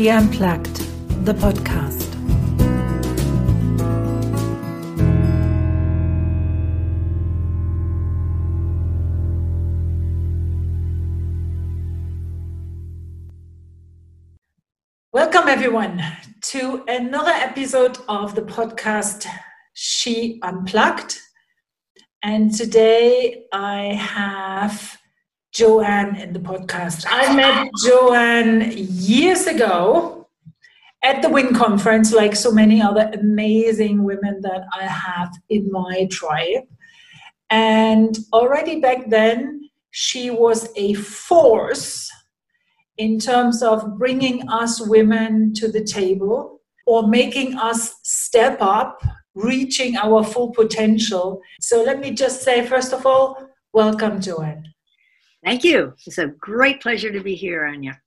She Unplugged, the podcast. Welcome, everyone, to another episode of the podcast She Unplugged. And today I have Joanne in the podcast. I met Joanne years ago at the WIN conference, like so many other amazing women that I have in my tribe. And already back then, she was a force in terms of bringing us women to the table or making us step up, reaching our full potential. So let me just say, first of all, welcome, Joanne. Thank you. It's a great pleasure to be here, Anya.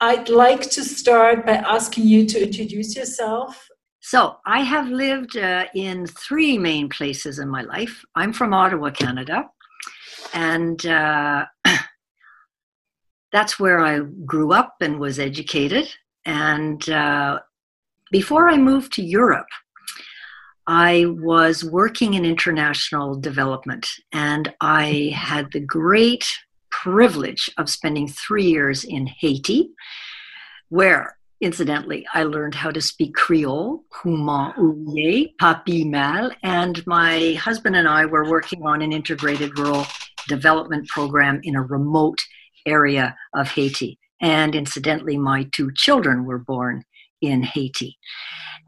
I'd like to start by asking you to introduce yourself. So, I have lived uh, in three main places in my life. I'm from Ottawa, Canada, and uh, that's where I grew up and was educated. And uh, before I moved to Europe, I was working in international development, and I had the great privilege of spending three years in Haiti, where incidentally, I learned how to speak Creole, Human Ouye, Papi Mal, and my husband and I were working on an integrated rural development program in a remote area of Haiti. And incidentally, my two children were born in Haiti.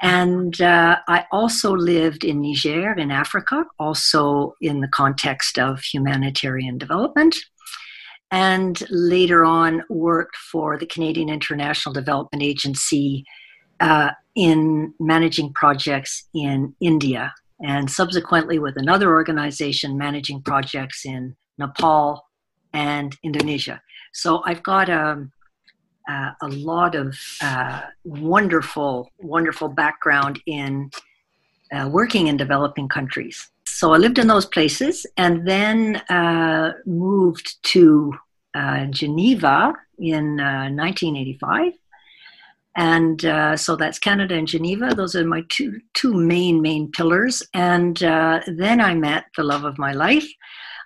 And uh, I also lived in Niger, in Africa, also in the context of humanitarian development and later on worked for the Canadian International Development Agency uh, in managing projects in India, and subsequently with another organization managing projects in Nepal and Indonesia. So I've got a, um, uh, a lot of uh, wonderful, wonderful background in uh, working in developing countries. So I lived in those places and then uh, moved to uh, Geneva in 1985. Uh, and uh, so that's Canada and Geneva. Those are my two two main main pillars. And uh, then I met the love of my life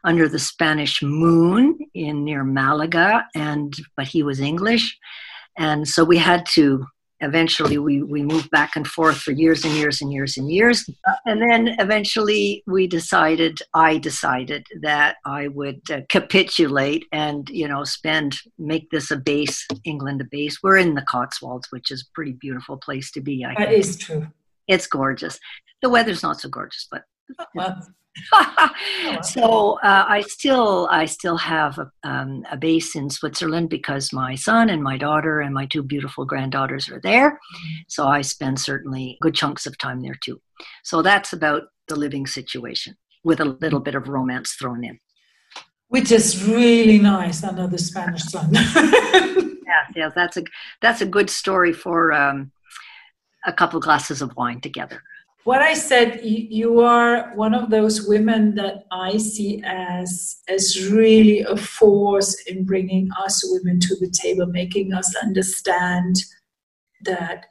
under the Spanish moon in near Malaga, and but he was English, and so we had to eventually we, we moved back and forth for years and years and years and years. And then eventually we decided i decided that i would uh, capitulate and you know spend make this a base england a base. We're in the cotswolds which is a pretty beautiful place to be I that think. is true. It's gorgeous. The weather's not so gorgeous but well, Oh, so uh, I still I still have a, um, a, base in Switzerland because my son and my daughter and my two beautiful granddaughters are there. Mm-hmm. So I spend certainly good chunks of time there too. So that's about the living situation with a little bit of romance thrown in. Which is really nice under the Spanish sun. yeah, yeah, that's a that's a good story for um, a couple glasses of wine together what I said, you are one of those women that I see as as really a force in bringing us women to the table, making us understand that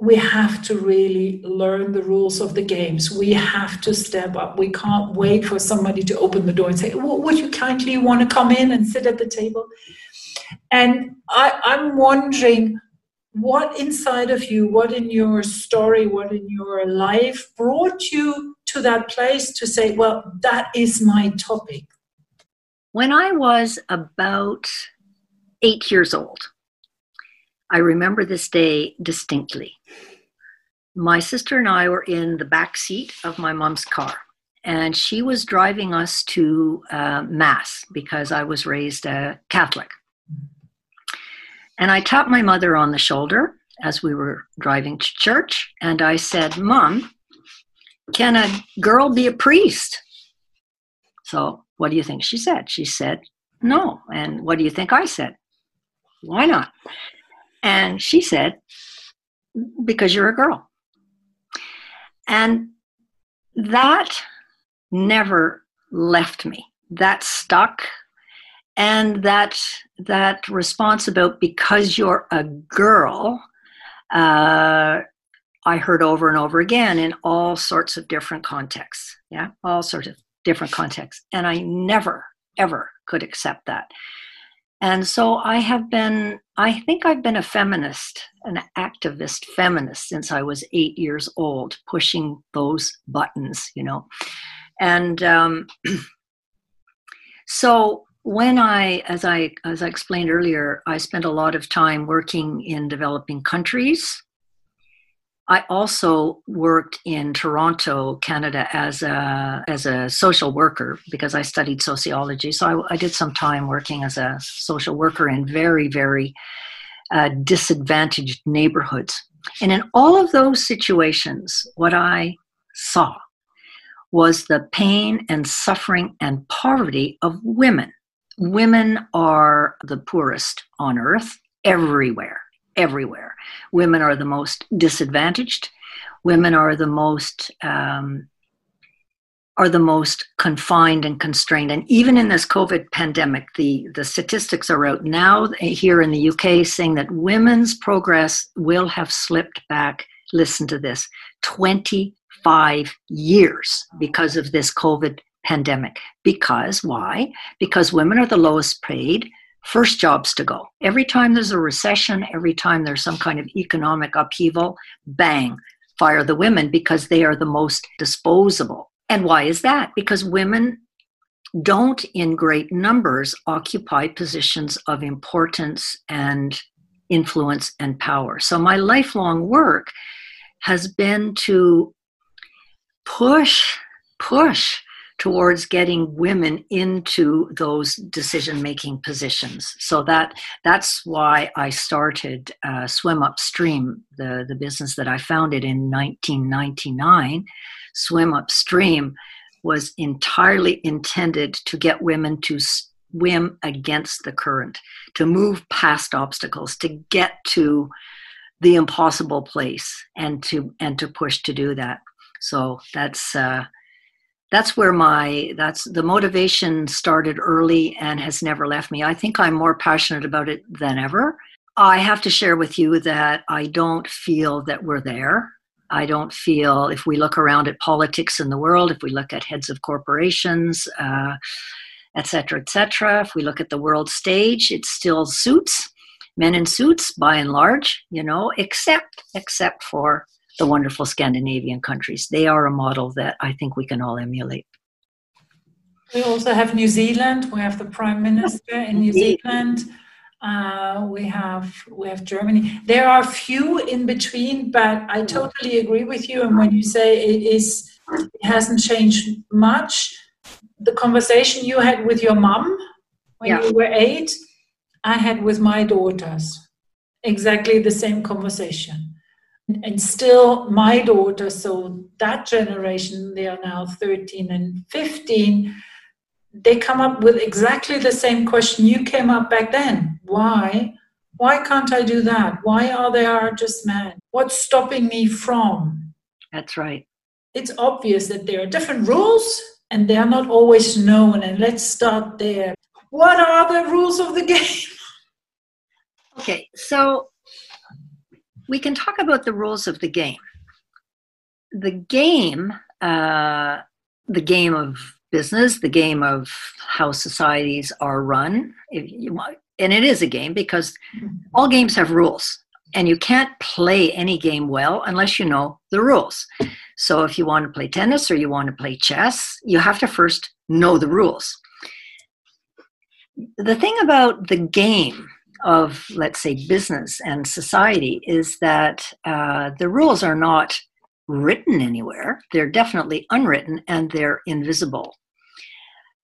we have to really learn the rules of the games. We have to step up. We can't wait for somebody to open the door and say, well, "Would you kindly want to come in and sit at the table?" And I, I'm wondering what inside of you, what in your story, what in your life brought you to that place to say, well, that is my topic? When I was about eight years old, I remember this day distinctly. My sister and I were in the back seat of my mom's car, and she was driving us to uh, Mass because I was raised a Catholic. And I tapped my mother on the shoulder as we were driving to church, and I said, Mom, can a girl be a priest? So, what do you think she said? She said, No. And what do you think I said? Why not? And she said, Because you're a girl. And that never left me. That stuck and that that response about because you're a girl uh, i heard over and over again in all sorts of different contexts. Yeah all sorts of different contexts. And i never ever could accept that. And so i have been i think i've been a feminist an activist feminist since i was eight years old pushing those buttons you know. And um, so when I, as I as I explained earlier, I spent a lot of time working in developing countries. I also worked in Toronto, Canada, as a as a social worker because I studied sociology. So I, I did some time working as a social worker in very very uh, disadvantaged neighborhoods. And in all of those situations, what I saw was the pain and suffering and poverty of women women are the poorest on earth everywhere everywhere. Women are the most disadvantaged. Women are the most um, are the most confined and constrained. And even in this covid pandemic the the statistics are out now here in the uk saying that women's progress will have slipped back. Listen to this 25 years because of this covid pandemic. Because why? Because women are the lowest paid, first jobs to go. Every time there's a recession, every time there's some kind of economic upheaval, bang, fire the women because they are the most disposable. And why is that? Because women don't, in great numbers, occupy positions of importance and influence and power. So, my lifelong work has been to push, push towards getting women into those decision making positions. So that that's why i started uh, swim upstream the, the business that i founded in 1999 swim upstream was entirely intended to get women to swim against the current to move past obstacles to get to the impossible place and to and to push to do that. So that's uh, that's where my that's the motivation started early and has never left me. I think i'm more passionate about it than ever. I have to share with you that i don't feel that we're there. I don't feel if we look around at politics in the world if we look at heads of corporations uh, et cetera et cetera if we look at the world stage it still suits. Men in suits by and large you know except except for the wonderful Scandinavian countries. They are a model that I think we can all emulate. We also have New Zealand. We have the Prime Minister in New Zealand. Uh, we have we have Germany. There are few in between, but I totally agree with you. And when you say it is, it hasn't changed much. The conversation you had with your mom when yeah. you were eight, I had with my daughters. Exactly the same conversation and still my daughter so that generation they are now 13 and 15 they come up with exactly the same question you came up back then. Why? Why can't i do that? Why are there just men what's stopping me from? That's right. It's obvious that there are different rules and they are not always known and let's start there. What are the rules of the game? Okay so we can talk about the rules of the game. The game, uh, the game of business, the game of how societies are run, and it is a game because all games have rules, and you can't play any game well unless you know the rules. So if you want to play tennis or you want to play chess, you have to first know the rules. The thing about the game of, let's say, business and society is that uh, the rules are not written anywhere. They're definitely unwritten and they're invisible.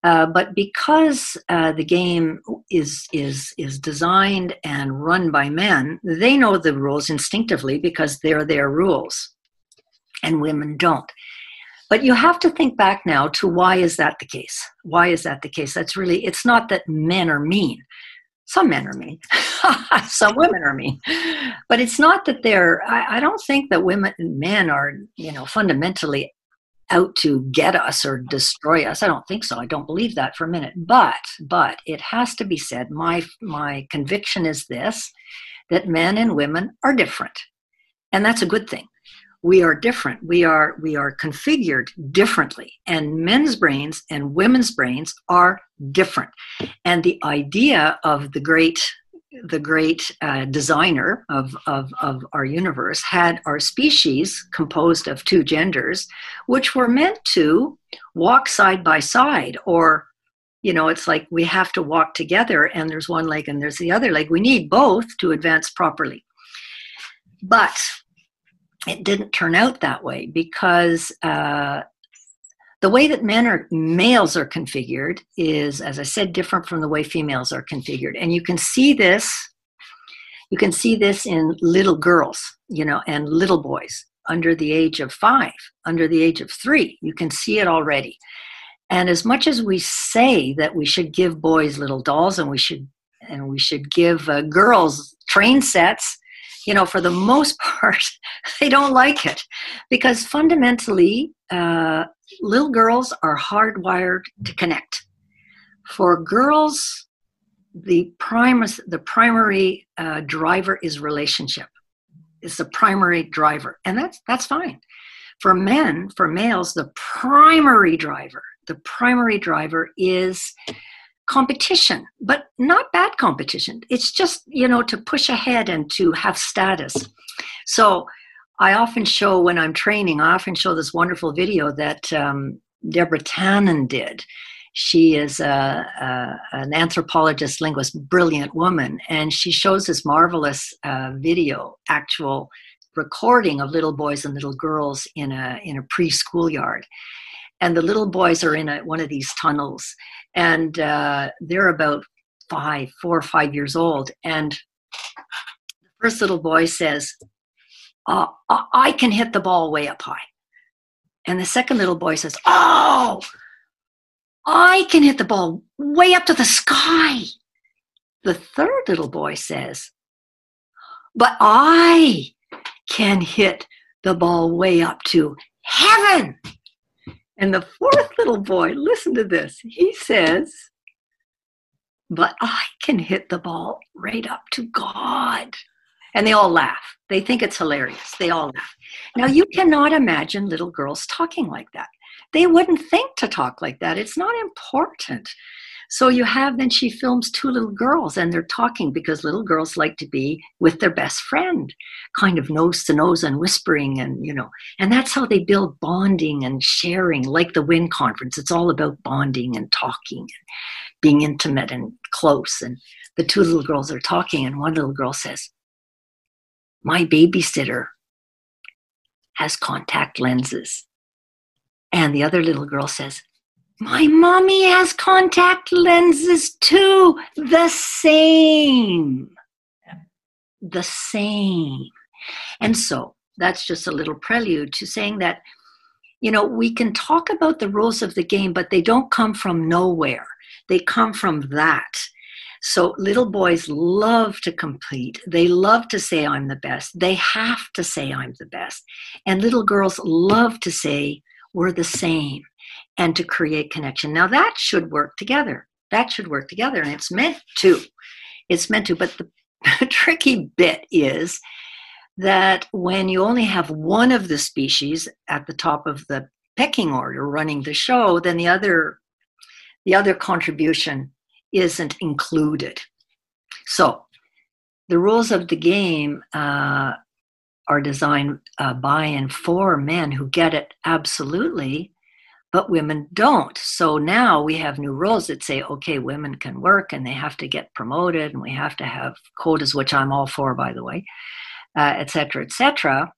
Uh, but because uh, the game is is is designed and run by men, they know the rules instinctively because they're their rules, and women don't. But you have to think back now to why is that the case? Why is that the case? That's really it's not that men are mean some men are mean some women are mean but it's not that they're I, I, don't think that women and men are you know fundamentally out to get us or destroy us. I don't think so. I don't believe that for a minute. But but it has to be said. My my conviction is this: that men and women are different, and that's a good thing. We are different. We are we are configured differently, and men's brains and women's brains are different. And the idea of the great the great uh, designer of, of, of our universe had our species composed of two genders, which were meant to walk side by side or you know it's like we have to walk together and there's one leg and there's the other leg we need both to advance properly but it didn't turn out that way because uh, the way that men are males are configured is as i said different from the way females are configured. And you can see this you can see this in little girls you know and little boys under the age of 5 under the age of 3 you can see it already. And as much as we say that we should give boys little dolls and we should and we should give uh, girls train sets you know for the most part they don't like it because fundamentally uh, little girls are hardwired to connect. For girls, the prime the primary uh, driver is relationship. It's the primary driver, and that's that's fine. For men, for males, the primary driver, the primary driver is competition, but not bad competition. It's just you know to push ahead and to have status. So I often show when I'm training, I often show this wonderful video that um, Deborah Tannen did. She is a, a, an anthropologist, linguist, brilliant woman, and she shows this marvelous uh, video, actual recording of little boys and little girls in a in a preschool yard, and the little boys are in a, one of these tunnels, and uh, they're about five, four or five years old, and the first little boy says, uh, I can hit the ball way up high. And the second little boy says, Oh, I can hit the ball way up to the sky. The third little boy says, But I can hit the ball way up to heaven. And the fourth little boy, listen to this, he says, But I can hit the ball right up to God. And they all laugh. They think it's hilarious. They all laugh. Now, you cannot imagine little girls talking like that. They wouldn't think to talk like that. It's not important. So you have, then she films two little girls and they're talking because little girls like to be with their best friend, kind of nose to nose and whispering and, you know, and that's how they build bonding and sharing, like the WIN conference. It's all about bonding and talking and being intimate and close. And the two little girls are talking and one little girl says, my babysitter has contact lenses. And the other little girl says, My mommy has contact lenses too. The same. The same. And so that's just a little prelude to saying that, you know, we can talk about the rules of the game, but they don't come from nowhere. They come from that. So little boys love to compete. They love to say, I'm the best. They have to say, I'm the best. And little girls love to say, we're the same and to create connection. Now that should work together. That should work together. And it's meant to. It's meant to. But the tricky bit is that when you only have one of the species at the top of the pecking order running the show, then the other the other contribution isn't included. So, the rules of the game uh, are designed uh, by and for men who get it absolutely, but women don't. So now we have new rules that say, okay, women can work and they have to get promoted, and we have to have quotas, which I'm all for, by the way, uh, etc. Et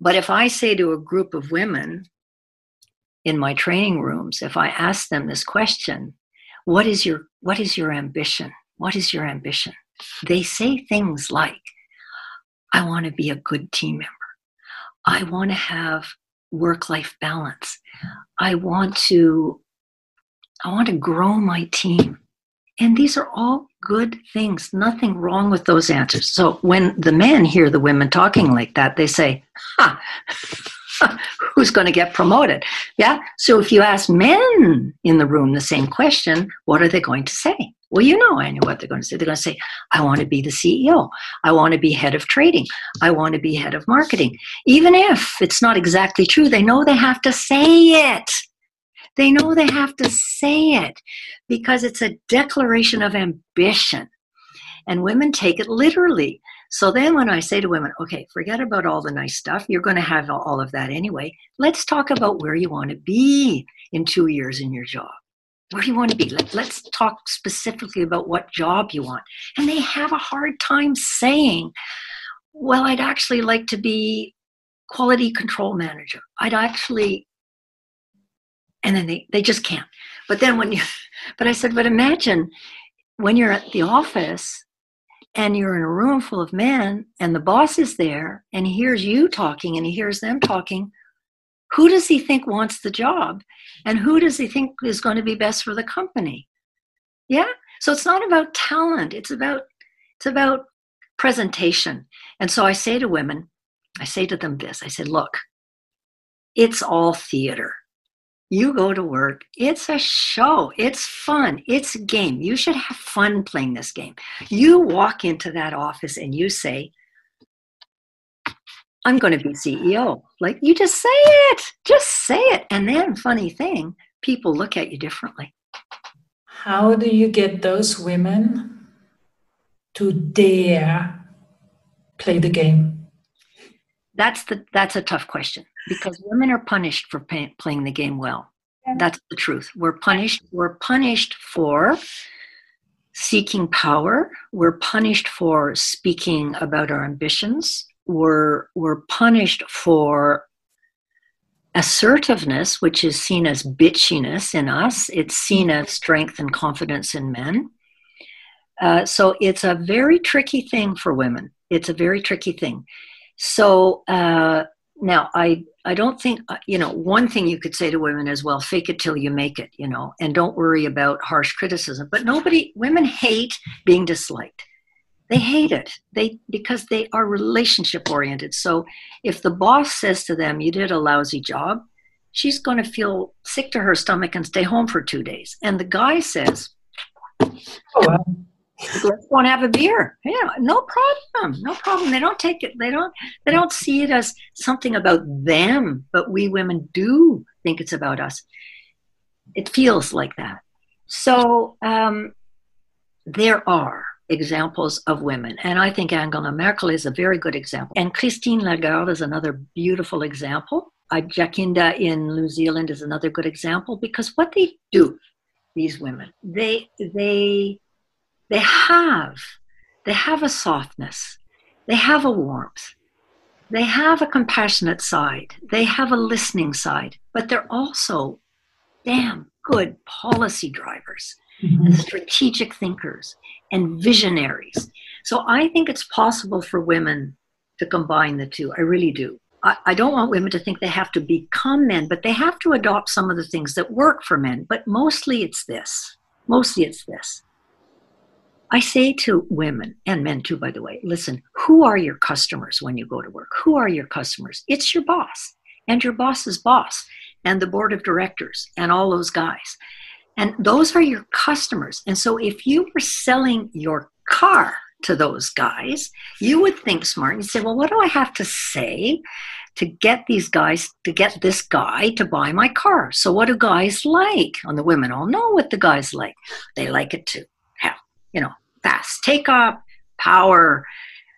but if I say to a group of women in my training rooms, if I ask them this question, what is your what is your ambition what is your ambition they say things like i want to be a good team member i want to have work life balance i want to i want to grow my team and these are all good things nothing wrong with those answers so when the men hear the women talking like that they say ha who's going to get promoted. Yeah. So if you ask men in the room the same question, what are they going to say? Well, you know, I know what they're going to say. They're going to say, I want to be the CEO. I want to be head of trading. I want to be head of marketing. Even if it's not exactly true, they know they have to say it. They know they have to say it because it's a declaration of ambition. And women take it literally. So then when I say to women, okay, forget about all the nice stuff, you're going to have all of that anyway. Let's talk about where you want to be in two years in your job. Where do you want to be? Let, let's talk specifically about what job you want. And they have a hard time saying, well, I'd actually like to be quality control manager. I'd actually, and then they, they just can't. But then when you, but I said, but imagine when you're at the office and you're in a room full of men and the boss is there and he hears you talking and he hears them talking who does he think wants the job? And who does he think is going to be best for the company? Yeah? So it's not about talent. It's about it's about presentation. And so i say to women i say to them this. I said look it's all theater. You go to work, it's a show, it's fun, it's a game. You should have fun playing this game. You walk into that office and you say, I'm going to be CEO. Like you just say it, just say it. And then, funny thing, people look at you differently. How do you get those women to dare play the game? That's the that's a tough question because women are punished for pay, playing the game well. That's the truth. We're punished. We're punished for seeking power. We're punished for speaking about our ambitions. We're we're punished for assertiveness, which is seen as bitchiness in us. It's seen as strength and confidence in men. Uh, so it's a very tricky thing for women. It's a very tricky thing. So uh, now i i don't think uh, you know one thing you could say to women is well fake it till you make it you know and don't worry about harsh criticism but nobody women hate being disliked they hate it they because they are relationship oriented so if the boss says to them you did a lousy job she's going to feel sick to her stomach and stay home for two days and the guy says oh, well let's go and have a beer. Yeah, no problem, no problem. They don't take it. They don't. They don't see it as something about them, but we women do think it's about us. It feels like that. So um, there are examples of women, and I think Angela Merkel is a very good example, and Christine Lagarde is another beautiful example. Uh, Jacinda in New Zealand is another good example because what they do, these women, they they they have they have a softness. They have a warmth. They have a compassionate side. They have a listening side. But they're also damn good policy drivers mm-hmm. and strategic thinkers and visionaries so i think it's possible for women to combine the two i really do I, I don't want women to think they have to become men, but they have to adopt some of the things that work for men. But mostly it's this. Mostly it's this I say to women and men too, by the way, listen, who are your customers when you go to work? Who are your customers? It's your boss and your boss's boss and the board of directors and all those guys. And those are your customers. And so if you were selling your car to those guys, you would think smart and say, well, what do I have to say to get these guys, to get this guy to buy my car? So what do guys like? And the women all know what the guys like. They like it to have, you know, fast take takeoff, power,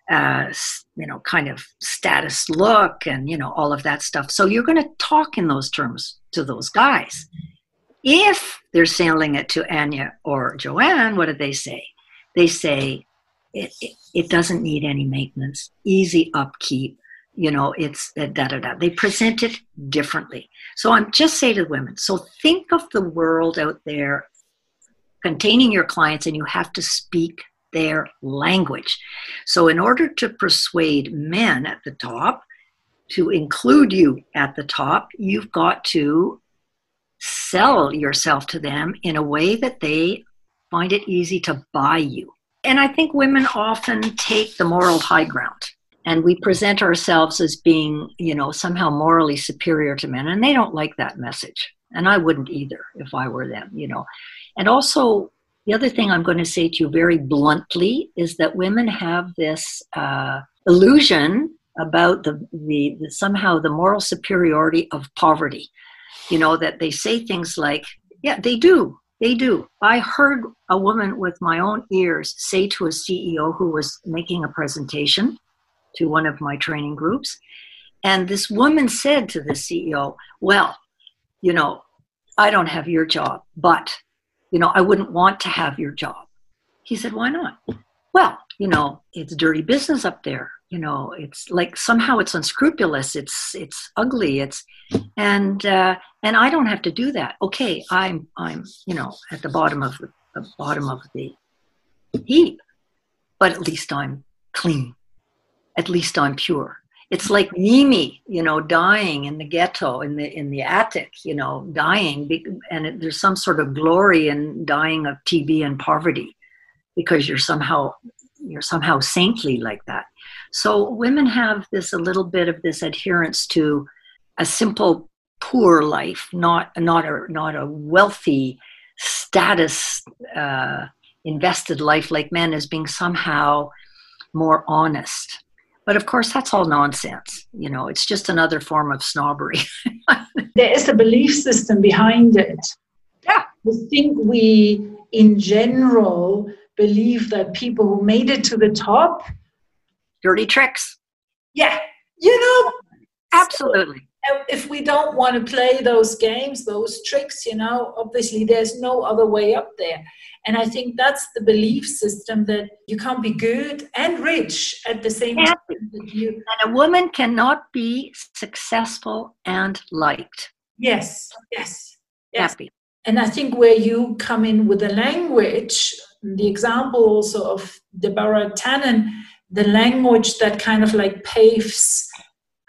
uh, you know, kind of status look, and you know all of that stuff. So you're going to talk in those terms to those guys. If they're selling it to Anya or Joanne, what do they say? They say it, it, it doesn't need any maintenance, easy upkeep. You know, it's uh, da da da. They present it differently. So I'm just say to the women. So think of the world out there containing your clients and you have to speak their language. So, in order to persuade men at the top to include you at the top, you've got to sell yourself to them in a way that they find it easy to buy you. And I think women often take the moral high ground. and we present ourselves as being, you know, somehow morally superior to men, and they don't like that message. And I wouldn't either if I were them, you know. And also, the other thing I'm going to say to you very bluntly is that women have this uh, illusion about the, the, the somehow the moral superiority of poverty. You know that they say things like, "Yeah, they do. They do. I heard a woman with my own ears say to a CEO who was making a presentation to one of my training groups. And this woman said to the CEO, Well, you know, I don't have your job, but, you know, I wouldn't want to have your job. He said, Why not? Well, you know, it's dirty business up there. You know, it's like somehow it's unscrupulous. It's it's ugly. It's and uh, and I don't have to do that. Okay, I'm I'm you know at the bottom of the, the bottom of the heap, but at least I'm clean. At least I'm pure. It's like Mimi, you know, dying in the ghetto, in the in the attic, you know, dying, and it, there's some sort of glory in dying of TB and poverty, because you're somehow you're somehow saintly like that. So women have this a little bit of this adherence to a simple poor life, not not a not a wealthy status uh, invested life like men as being somehow more honest. But of course, that's all nonsense. You know, it's just another form of snobbery. there is a belief system behind it. Yeah. I think we, in general, believe that people who made it to the top dirty tricks. Yeah. You know, absolutely if we don't want to play those games, those tricks, you know, obviously there's no other way up there. And I think that's the belief system that you can't be good and rich at the same time. You, and a woman cannot be successful and liked. Yes, yes, yes. Happy. And I think where you come in with the language, the example also of Deborah Tannen, the language that kind of like paves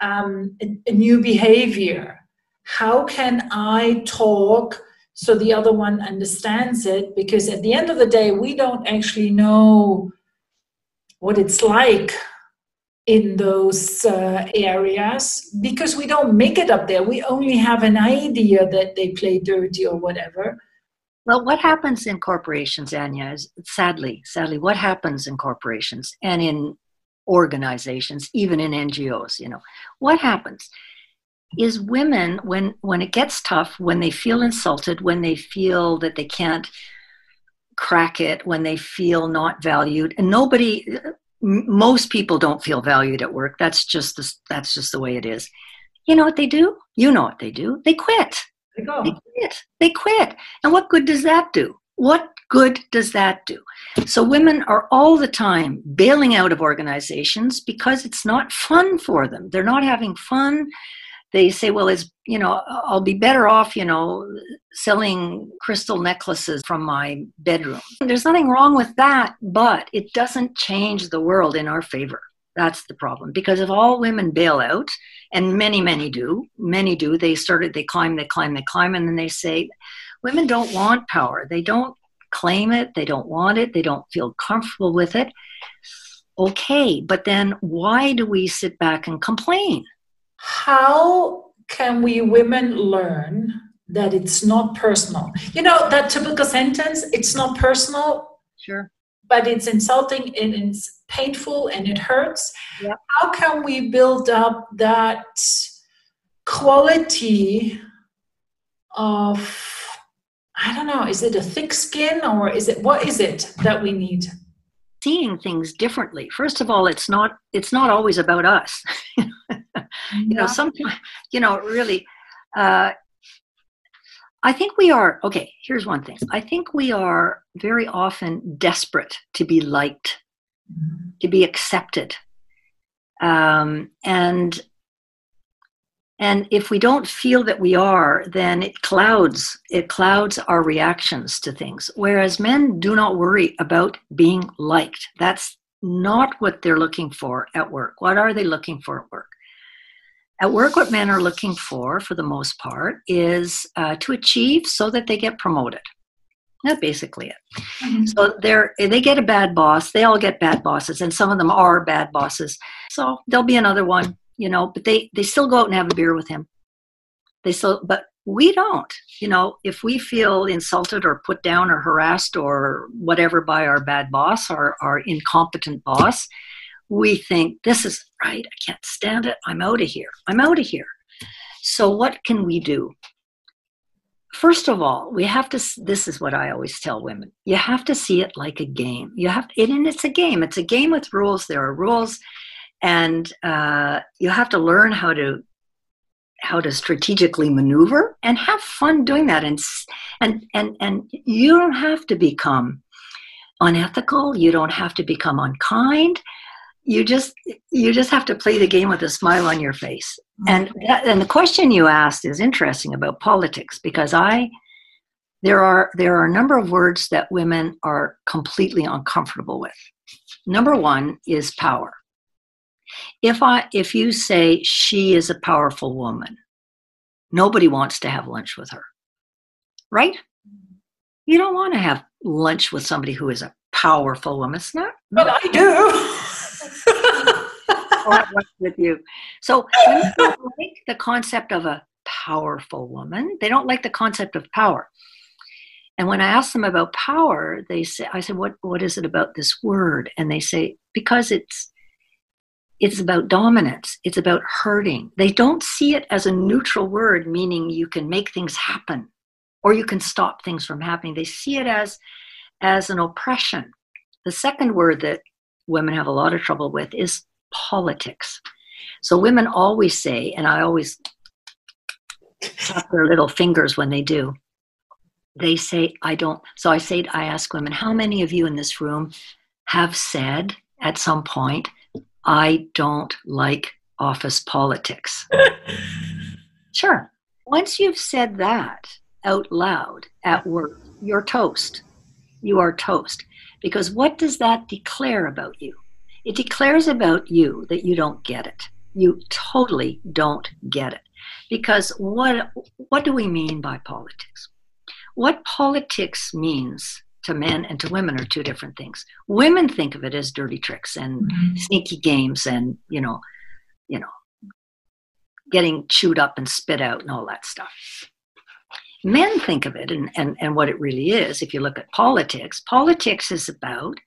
um, a, a new behavior. How can I talk so the other one understands it? Because at the end of the day, we don't actually know what it's like in those uh, areas because we don't make it up there. We only have an idea that they play dirty or whatever. Well, what happens in corporations, Anya, is sadly, sadly, what happens in corporations and in organizations, even in NGOs, you know, what happens is women when when it gets tough, when they feel insulted, when they feel that they can't crack it, when they feel not valued, and nobody most people don't feel valued at work. That's just the, that's just the way it is. You know what they do? You know what they do? They quit. They go. They quit. They quit. And what good does that do? What good does that do? So women are all the time bailing out of organizations because it's not fun for them. They're not having fun. They say, well, it's, you know, I'll be better off, you know, selling crystal necklaces from my bedroom. There's nothing wrong with that, but it doesn't change the world in our favor. That's the problem. Because if all women bail out, and many, many do, many do, they started, they climb, they climb, they climb, and then they say, women don't want power. They don't claim it, they don't want it, they don't feel comfortable with it. Okay, but then why do we sit back and complain? How can we women learn that it's not personal? You know, that typical sentence, it's not personal. Sure. But it's insulting and it's painful and it hurts. Yep. How can we build up that quality of I don't know, is it a thick skin or is it what is it that we need? Seeing things differently. First of all, it's not it's not always about us. you know, sometimes you know, really uh, I think we are okay, here's one thing. I think we are very often desperate to be liked. To be accepted. Um, and and if we don't feel that we are then it clouds it clouds our reactions to things. Whereas men do not worry about being liked. That's not what they're looking for at work. What are they looking for at work? At work what men are looking for for the most part is uh, to achieve so that they get promoted That's basically it. Mm-hmm. So they're they get a bad boss. They all get bad bosses, and some of them are bad bosses. So there'll be another one, you know. But they they still go out and have a beer with him. They still, but we don't. You know, if we feel insulted or put down or harassed or whatever by our bad boss or our incompetent boss, we think this is right. I can't stand it. I'm out of here. I'm out of here. So what can we do? First of all, we have to. This is what I always tell women: you have to see it like a game. You have, it, and it's a game. It's a game with rules. There are rules, and uh, you have to learn how to how to strategically maneuver and have fun doing that. And and and and you don't have to become unethical. You don't have to become unkind you just you just have to play the game with a smile on your face. Mm-hmm. and that, and the question you asked is interesting about politics because i there are there are a number of words that women are completely uncomfortable with. Number one is power. If i if you say she is a powerful woman nobody wants to have lunch with her right? You don't want to have lunch with somebody who is a powerful woman. It's not but i do with you. So women don't like the concept of a powerful woman. They don't like the concept of power. And when I ask them about power, they say, I said, what, what is it about this word? And they say, because it's it's about dominance. It's about hurting. They don't see it as a neutral word, meaning you can make things happen or you can stop things from happening. They see it as as an oppression. The second word that women have a lot of trouble with is politics. So women always say, and I always tap their little fingers when they do, they say, I don't. So I say, I ask women, how many of you in this room have said at some point, I don't like office politics? sure. Once you've said that out loud at work, you're toast. You are toast. Because what does that declare about you? It declares about you that you don't get it. You totally don't get it. Because what, what do we mean by politics? What politics means to men and to women are two different things. Women think of it as dirty tricks and mm-hmm. sneaky games and, you know, you know, getting chewed up and spit out and all that stuff. Men think of it and, and, and what it really is, if you look at politics, politics is about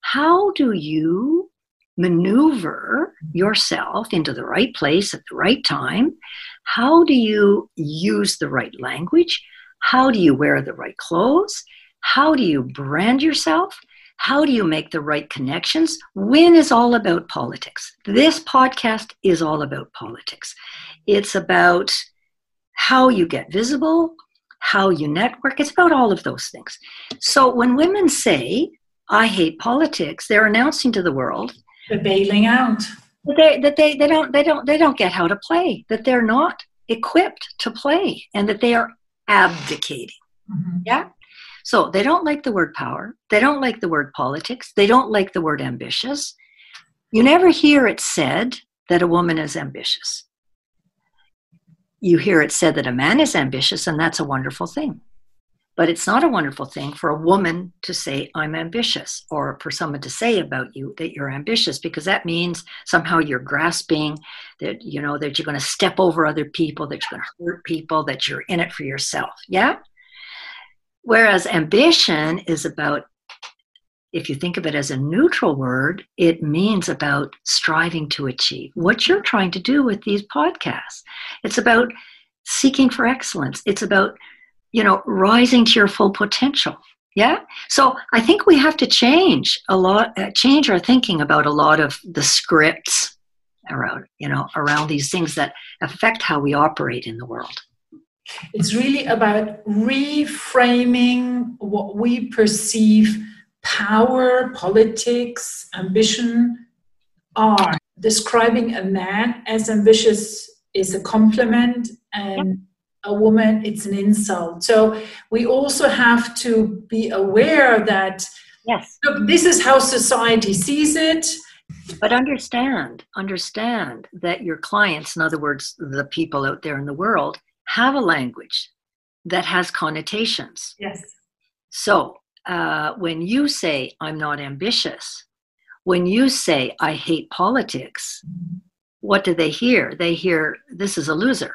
how do you maneuver yourself into the right place at the right time? How do you use the right language? How do you wear the right clothes? How do you brand yourself? How do you make the right connections? WIN is all about politics. This podcast is all about politics. It's about how you get visible, how you network. It's about all of those things. So when women say, I hate politics, they're announcing to the world they're bailing out. That they, that they, they don't they don't they don't get how to play. That they're not equipped to play, and that they are abdicating. Mm-hmm. Yeah. So they don't like the word power. They don't like the word politics. They don't like the word ambitious. You never hear it said that a woman is ambitious. You hear it said that a man is ambitious, and that's a wonderful thing. But it's not a wonderful thing for a woman to say, I'm ambitious, or for someone to say about you that you're ambitious, because that means somehow you're grasping, that, you know, that you're going to step over other people, that you're going to hurt people, that you're in it for yourself. Yeah? Whereas ambition is about, if you think of it as a neutral word, it means about striving to achieve what you're trying to do with these podcasts. It's about seeking for excellence. It's about you know, rising to your full potential. Yeah. So I think we have to change a lot, uh, change our thinking about a lot of the scripts around, you know, around these things that affect how we operate in the world. It's really about reframing what we perceive power, politics, ambition are. Describing a man as ambitious is a compliment and a woman, it's an insult. So we also have to be aware that yes, look, this is how society sees it. But understand, understand that your clients, in other words, the people out there in the world, have a language that has connotations. Yes. So uh, when you say, I'm not ambitious, when you say, I hate politics, what do they hear? They hear, this is a loser.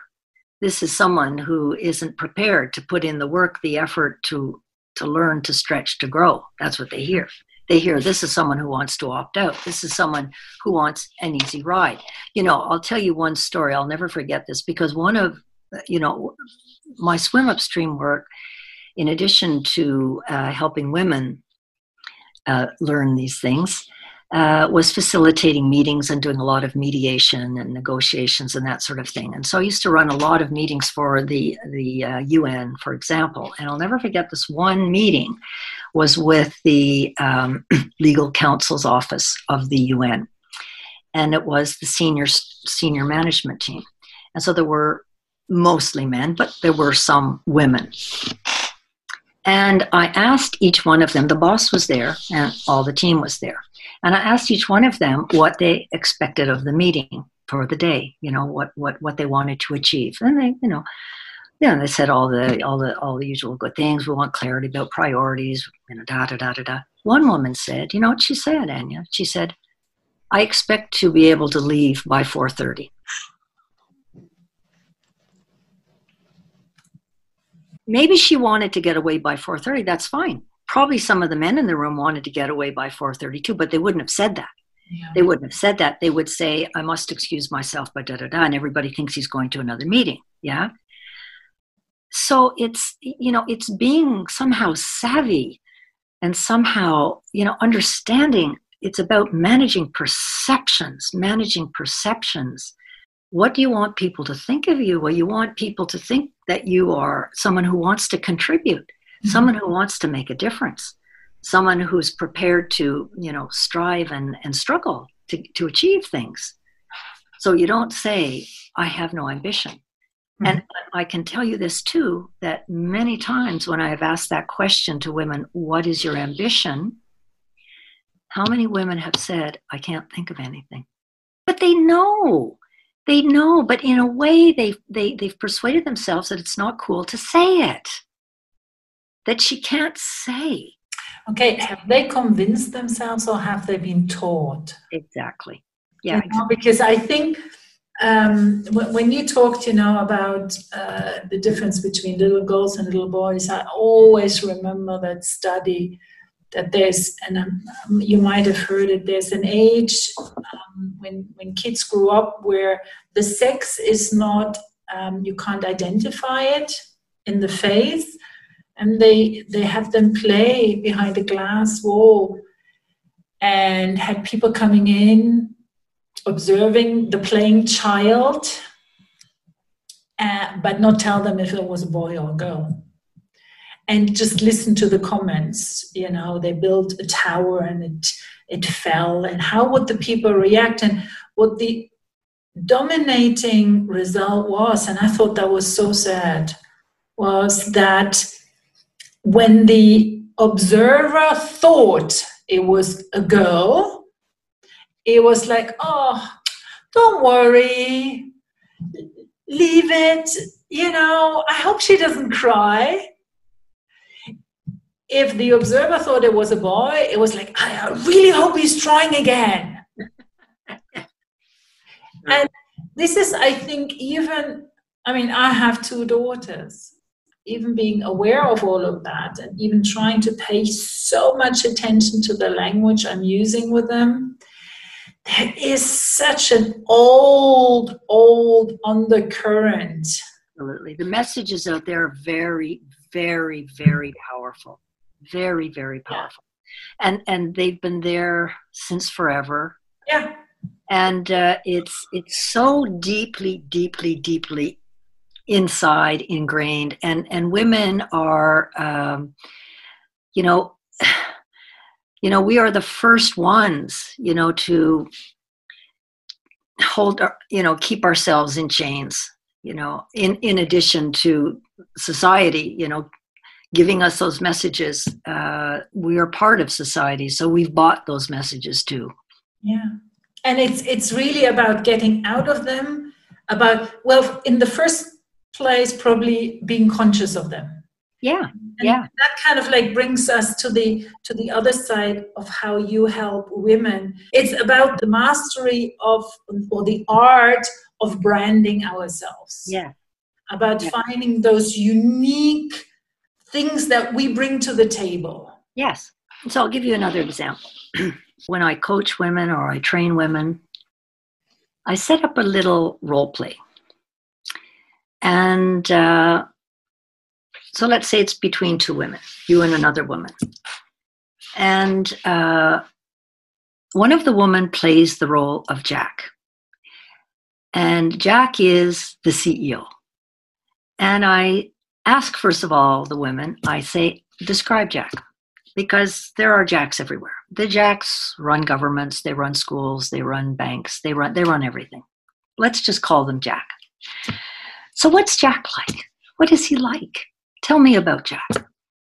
This is someone who isn't prepared to put in the work, the effort to, to learn, to stretch, to grow. That's what they hear. They hear this is someone who wants to opt out. This is someone who wants an easy ride. You know, I'll tell you one story. I'll never forget this because one of, you know, my swim upstream work, in addition to uh, helping women uh, learn these things, uh, was facilitating meetings and doing a lot of mediation and negotiations and that sort of thing. And so I used to run a lot of meetings for the the uh, UN, for example. And I'll never forget this one meeting was with the um, legal counsel's office of the UN, and it was the senior senior management team. And so there were mostly men, but there were some women. And I asked each one of them, the boss was there and all the team was there. And I asked each one of them what they expected of the meeting for the day, you know, what, what, what they wanted to achieve. And they, you know, yeah, they said all the all the all the usual good things. We want clarity about priorities, you know, da da da da da. One woman said, you know what she said, Anya? She said, I expect to be able to leave by four thirty. Maybe she wanted to get away by 4.30 that's fine. Probably some of the men in the room wanted to get away by 4.32 but they wouldn't have said that. Yeah. they wouldn't have said that. They would say i must excuse myself by da da da and everybody thinks he's going to another meeting. Yeah? So it's you know it's being somehow savvy and somehow you know understanding. It's about managing perceptions managing perceptions what do you want people to think of you well you want people to think that you are someone who wants to contribute, mm-hmm. someone who wants to make a difference, someone who's prepared to, you know, strive and, and struggle to, to achieve things. So you don't say, I have no ambition. Mm-hmm. And I can tell you this too that many times when I have asked that question to women, What is your ambition? How many women have said, I can't think of anything? But they know they know, but in a way they they they've persuaded themselves that it's not cool to say it. That she can't say. Okay, have they convinced themselves or have they been taught? Exactly. Yeah. You know, because I think um, when you talked, you know, about uh, the difference between little girls and little boys, I always remember that study that there's, and um, you might have heard it, there's an age um, when, when kids grow up where the sex is not, um, you can't identify it in the face. And they, they have them play behind a glass wall and had people coming in observing the playing child, uh, but not tell them if it was a boy or a girl and just listen to the comments you know they built a tower and it it fell and how would the people react and what the dominating result was. And i thought that was so sad was that when the observer thought it was a girl it was like oh don't worry. Leave it. You know i hope she doesn't cry if the observer thought it was a boy, it was like, I really hope he's trying again. and this is, I think, even, I mean, I have two daughters. Even being aware of all of that and even trying to pay so much attention to the language I'm using with them, there is such an old, old undercurrent. Absolutely. The messages out there are very, very, very powerful very very powerful. Yeah. and and they've been there since forever. Yeah. And uh, it's it's so deeply deeply deeply inside ingrained. And and women are um, you know you know we are the first ones you know to hold you know keep ourselves in chains you know in in addition to society you know giving us those messages. Uh, we are part of society, so we've bought those messages too. Yeah, and it's it's really about getting out of them. About well, in the first place, probably being conscious of them. Yeah, and yeah. That kind of like brings us to the to the other side of how you help women. It's about the mastery of or the art of branding ourselves. Yeah. About yeah. finding those unique things that we bring to the table. Yes. So I'll give you another example. when I coach women or I train women, I set up a little role play. And uh, so let's say it's between two women, you and another woman. And uh, one of the women plays the role of Jack. And Jack is the CEO. And I ask, first of all, the women, I say, describe Jack because there are jacks everywhere. The jacks run governments, they run schools, they run banks, they run they run everything. Let's just call them Jack. So what's Jack like? What is he like? Tell me about Jack.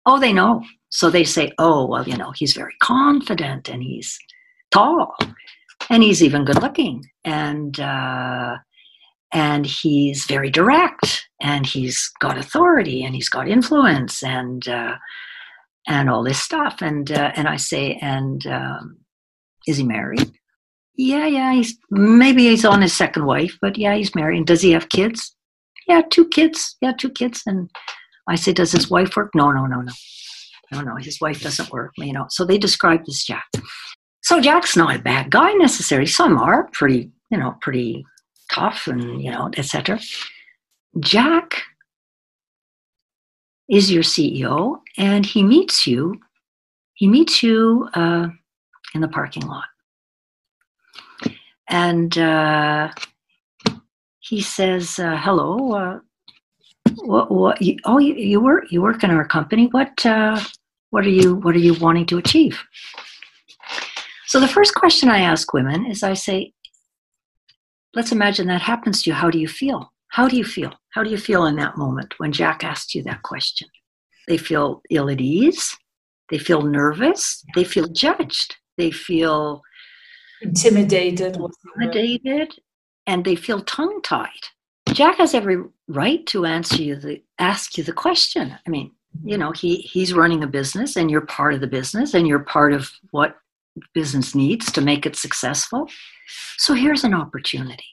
Oh, they know. So they say, oh, well, you know, he's very confident and he's tall and he's even good looking and uh, and he's very direct and he's got authority and he's got influence and uh, and all this stuff. And uh, and I say, and um, is he married? Yeah, yeah. He's maybe he's on his second wife, but yeah, he's married. And does he have kids? Yeah, two kids. Yeah, two kids. And I say, does his wife work? No, no, no, no, no, no. His wife doesn't work. You know. So they describe this Jack. So Jack's not a bad guy necessarily. Some are pretty, you know, pretty tough and you know, etc. Jack is your CEO, and he meets you. He meets you uh, in the parking lot, and uh, he says, uh, "Hello. Uh, what? What? You, oh, you, you, work. You work in our company. What? Uh, what are you? What are you wanting to achieve?" So the first question I ask women is, I say, "Let's imagine that happens to you. How do you feel?" How do you feel? How do you feel in that moment when Jack asked you that question? They feel ill at ease. They feel nervous. They feel judged. They feel intimidated. Intimidated, and they feel tongue tied. Jack has every right to answer you the ask you the question. I mean, you know, he he's running a business, and you're part of the business, and you're part of what business needs to make it successful. So here's an opportunity.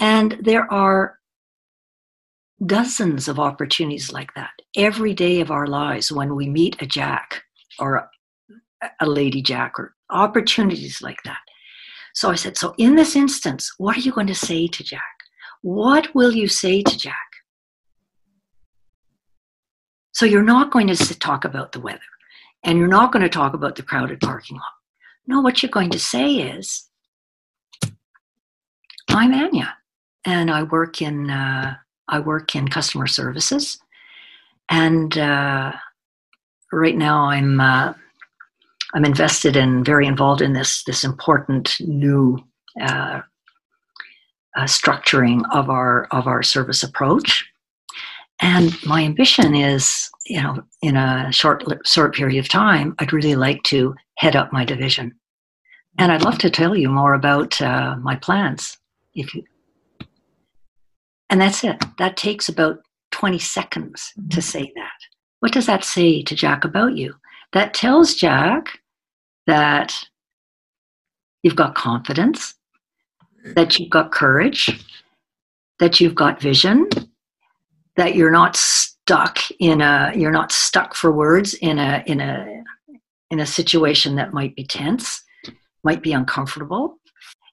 And there are dozens of opportunities like that every day of our lives when we meet a jack or a lady jack or opportunities like that. So I said, So in this instance, what are you going to say to Jack? What will you say to Jack? So you're not going to talk about the weather and you're not going to talk about the crowded parking lot. No, what you're going to say is, I'm Anya and I work in uh, I work in customer services, and uh, right now I'm uh, I'm invested in very involved in this this important new uh, uh, structuring of our of our service approach. And my ambition is, you know, in a short short period of time, I'd really like to head up my division, and I'd love to tell you more about uh, my plans if you and that's it. That takes about 20 seconds to mm-hmm. say that. What does that say to Jack about you? That tells Jack that you've got confidence, that you've got courage, that you've got vision, that you're not stuck in a you're not stuck for words in a in a in a situation that might be tense, might be uncomfortable.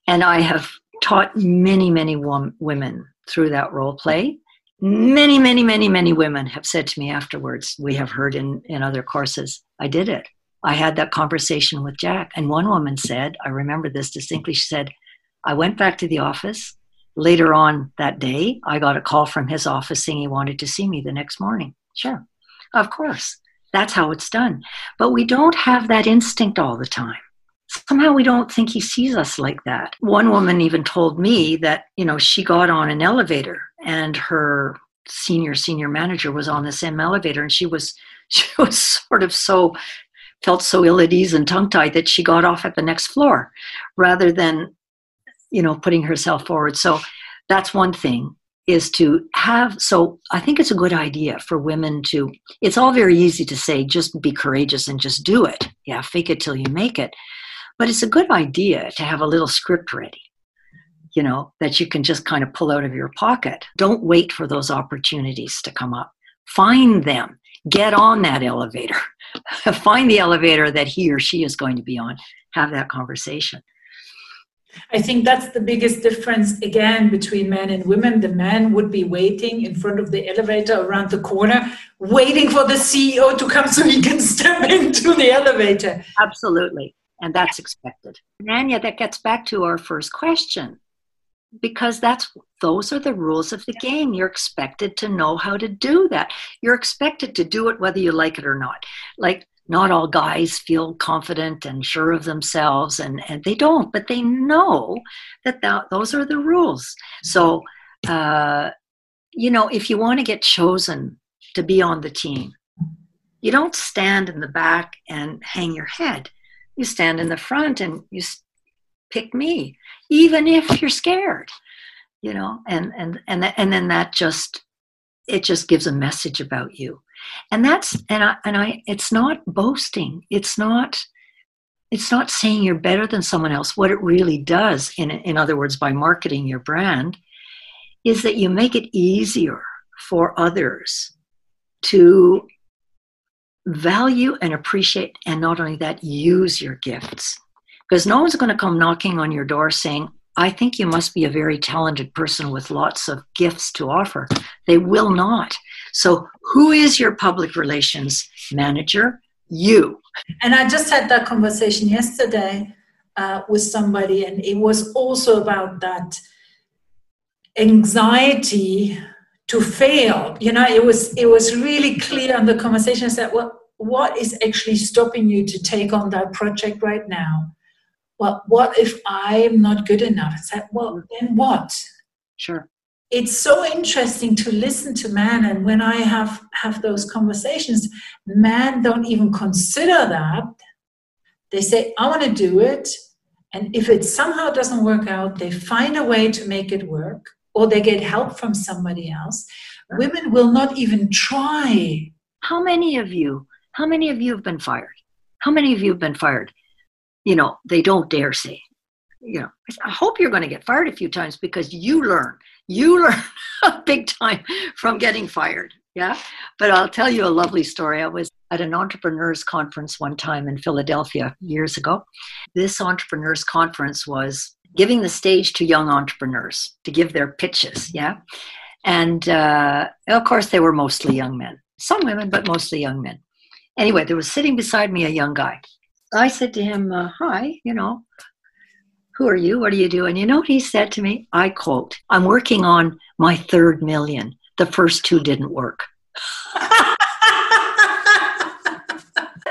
And I have taught many many women through that role play. Many, many, many, many women have said to me afterwards, we have heard in, in other courses, I did it. I had that conversation with Jack. And one woman said, I remember this distinctly, she said, I went back to the office. Later on that day, I got a call from his office saying he wanted to see me the next morning. Sure, of course. That's how it's done. But we don't have that instinct all the time somehow we don't think he sees us like that. One woman even told me that, you know, she got on an elevator and her senior senior manager was on the same elevator and she was she was sort of so felt so ill at ease and tongue tied that she got off at the next floor rather than you know putting herself forward. So that's one thing is to have so i think it's a good idea for women to it's all very easy to say just be courageous and just do it. Yeah fake it till you make it but it's a good idea to have a little script ready you know that you can just kind of pull out of your pocket don't wait for those opportunities to come up find them get on that elevator find the elevator that he or she is going to be on have that conversation I think that's the biggest difference again between men and women. The man would be waiting in front of the elevator around the corner, waiting for the CEO to come so he can step into the elevator. Absolutely. And that's expected. Nanya, that gets back to our first question. Because that's those are the rules of the game. You're expected to know how to do that. You're expected to do it whether you like it or not. Like not all guys feel confident and sure of themselves and, and they don't but they know that, that those are the rules so uh, you know if you want to get chosen to be on the team you don't stand in the back and hang your head you stand in the front and you pick me even if you're scared you know and and and, and then that just it just gives a message about you and that's and I and I it's not boasting. It's not it's not saying you're better than someone else. What it really does, in in other words, by marketing your brand, is that you make it easier for others to value and appreciate, and not only that, use your gifts. Because no one's going to come knocking on your door saying, I think you must be a very talented person with lots of gifts to offer. They will not. So, who is your public relations manager? You. And I just had that conversation yesterday uh, with somebody, and it was also about that anxiety to fail. You know, it was it was really clear in the conversation that well, what is actually stopping you to take on that project right now? well, what if I'm not good enough? I said, well, mm. then what? Sure. It's so interesting to listen to men, and when I have have those conversations, men don't even consider that. They say, "I want to do it," and if it somehow doesn't work out, they find a way to make it work, or they get help from somebody else. Women will not even try. How many of you? How many of you have been fired? How many of you have been fired? you know, they don't dare say. You know, I hope you're going to get fired a few times because you learn. You learn big time from getting fired. Yeah. But I'll tell you a lovely story. I was at an entrepreneurs conference one time in Philadelphia years ago. This entrepreneurs conference was giving the stage to young entrepreneurs to give their pitches. Yeah. And uh, of course, they were mostly young men, some women, but mostly young men. Anyway, there was sitting beside me a young guy. I said to him, uh, Hi, you know, who are you? What do you do? And you know what he said to me? I quote, I'm working on my third million. The first two didn't work.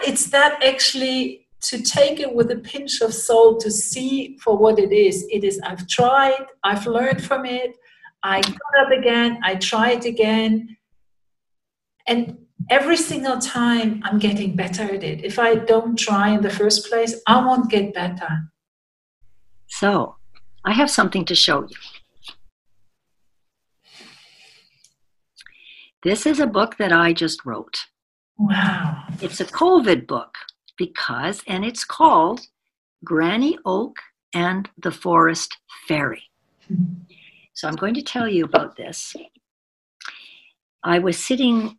it's that actually to take it with a pinch of salt to see for what it is. It is, I've tried, I've learned from it, I got up again, I it again. And every single time I'm getting better at it. If I don't try in the first place, I won't get better. So, I have something to show you. This is a book that I just wrote. Wow. It's a COVID book because, and it's called Granny Oak and the Forest Fairy. Mm-hmm. So I'm going to tell you about this. I was sitting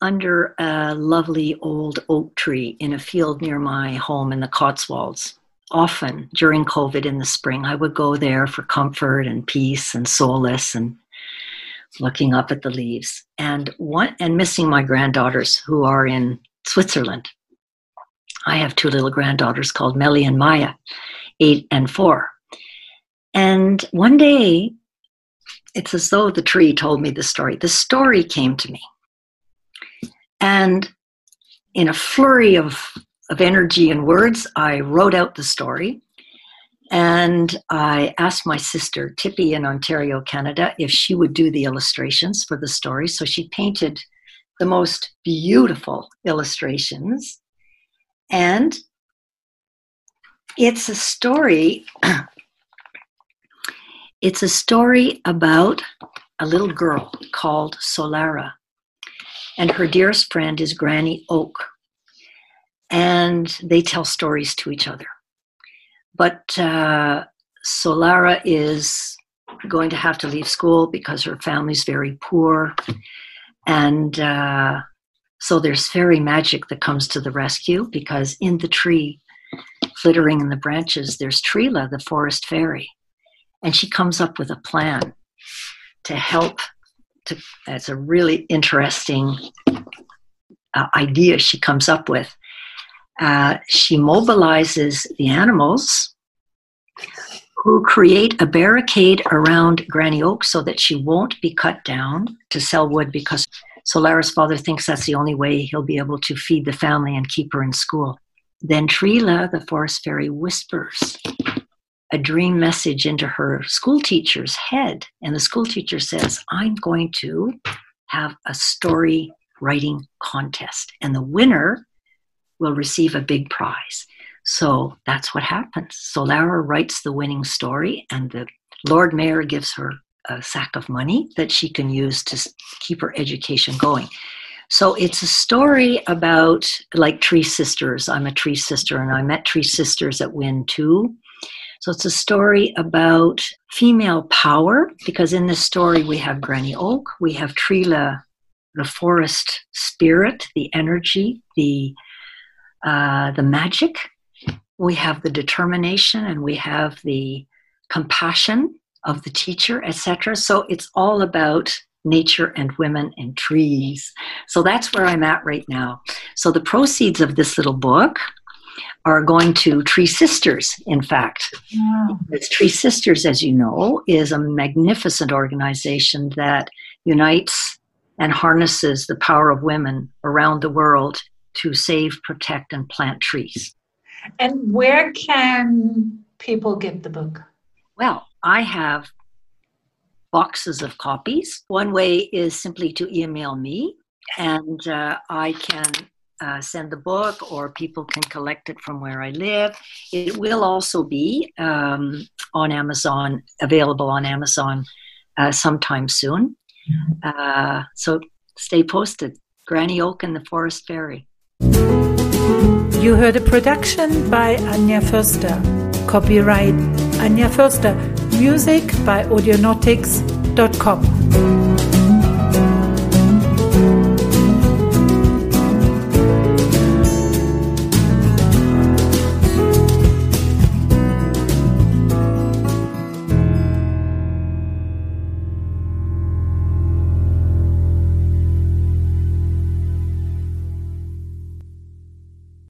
under a lovely old oak tree in a field near my home in the Cotswolds. Often during COVID in the spring, I would go there for comfort and peace and solace and looking up at the leaves and one and missing my granddaughters who are in Switzerland. I have two little granddaughters called Melly and Maya, eight and four. And one day, it's as though the tree told me the story. The story came to me and in a flurry of, of energy and words, I wrote out the story. And I asked my sister, Tippy in Ontario, Canada, if she would do the illustrations for the story. So she painted the most beautiful illustrations. And it's a story. it's a story about a little girl called Solara, and her dearest friend is Granny Oak. And they tell stories to each other. But uh, Solara is going to have to leave school because her family's very poor. And uh, so there's fairy magic that comes to the rescue because in the tree, flittering in the branches, there's Trila, the forest fairy. And she comes up with a plan to help. To, it's a really interesting uh, idea she comes up with. Uh, she mobilizes the animals who create a barricade around Granny Oak so that she won't be cut down to sell wood because Solara's father thinks that's the only way he'll be able to feed the family and keep her in school. Then Trila, the forest fairy, whispers a dream message into her school teacher's head. And the school teacher says, I'm going to have a story writing contest, and the winner will receive a big prize. So that's what happens. Solara writes the winning story, and the Lord Mayor gives her a sack of money that she can use to keep her education going. So it's a story about like tree sisters. I'm a tree sister, and I met tree sisters at WIN too. So it's a story about female power because in this story we have Granny Oak, we have Trila, the forest spirit, the energy, the uh, the magic. We have the determination, and we have the compassion of the teacher, etc. So it's all about nature and women and trees. So that's where I'm at right now. So the proceeds of this little book are going to TreeSisters, in fact. Yeah. It's TreeSisters, as you know, is a magnificent organization that unites and harnesses the power of women around the world to save, protect, and plant trees. And where can people get the book? Well, I have boxes of copies. One way is simply to email me, and uh, I can uh, send the book, or people can collect it from where I live. It will also be um, on Amazon, available on Amazon uh, sometime soon. Uh, so stay posted. Granny Oak and the Forest Fairy. You heard a production by Anja Förster. Copyright Anja Förster. Music by Audionautics.com.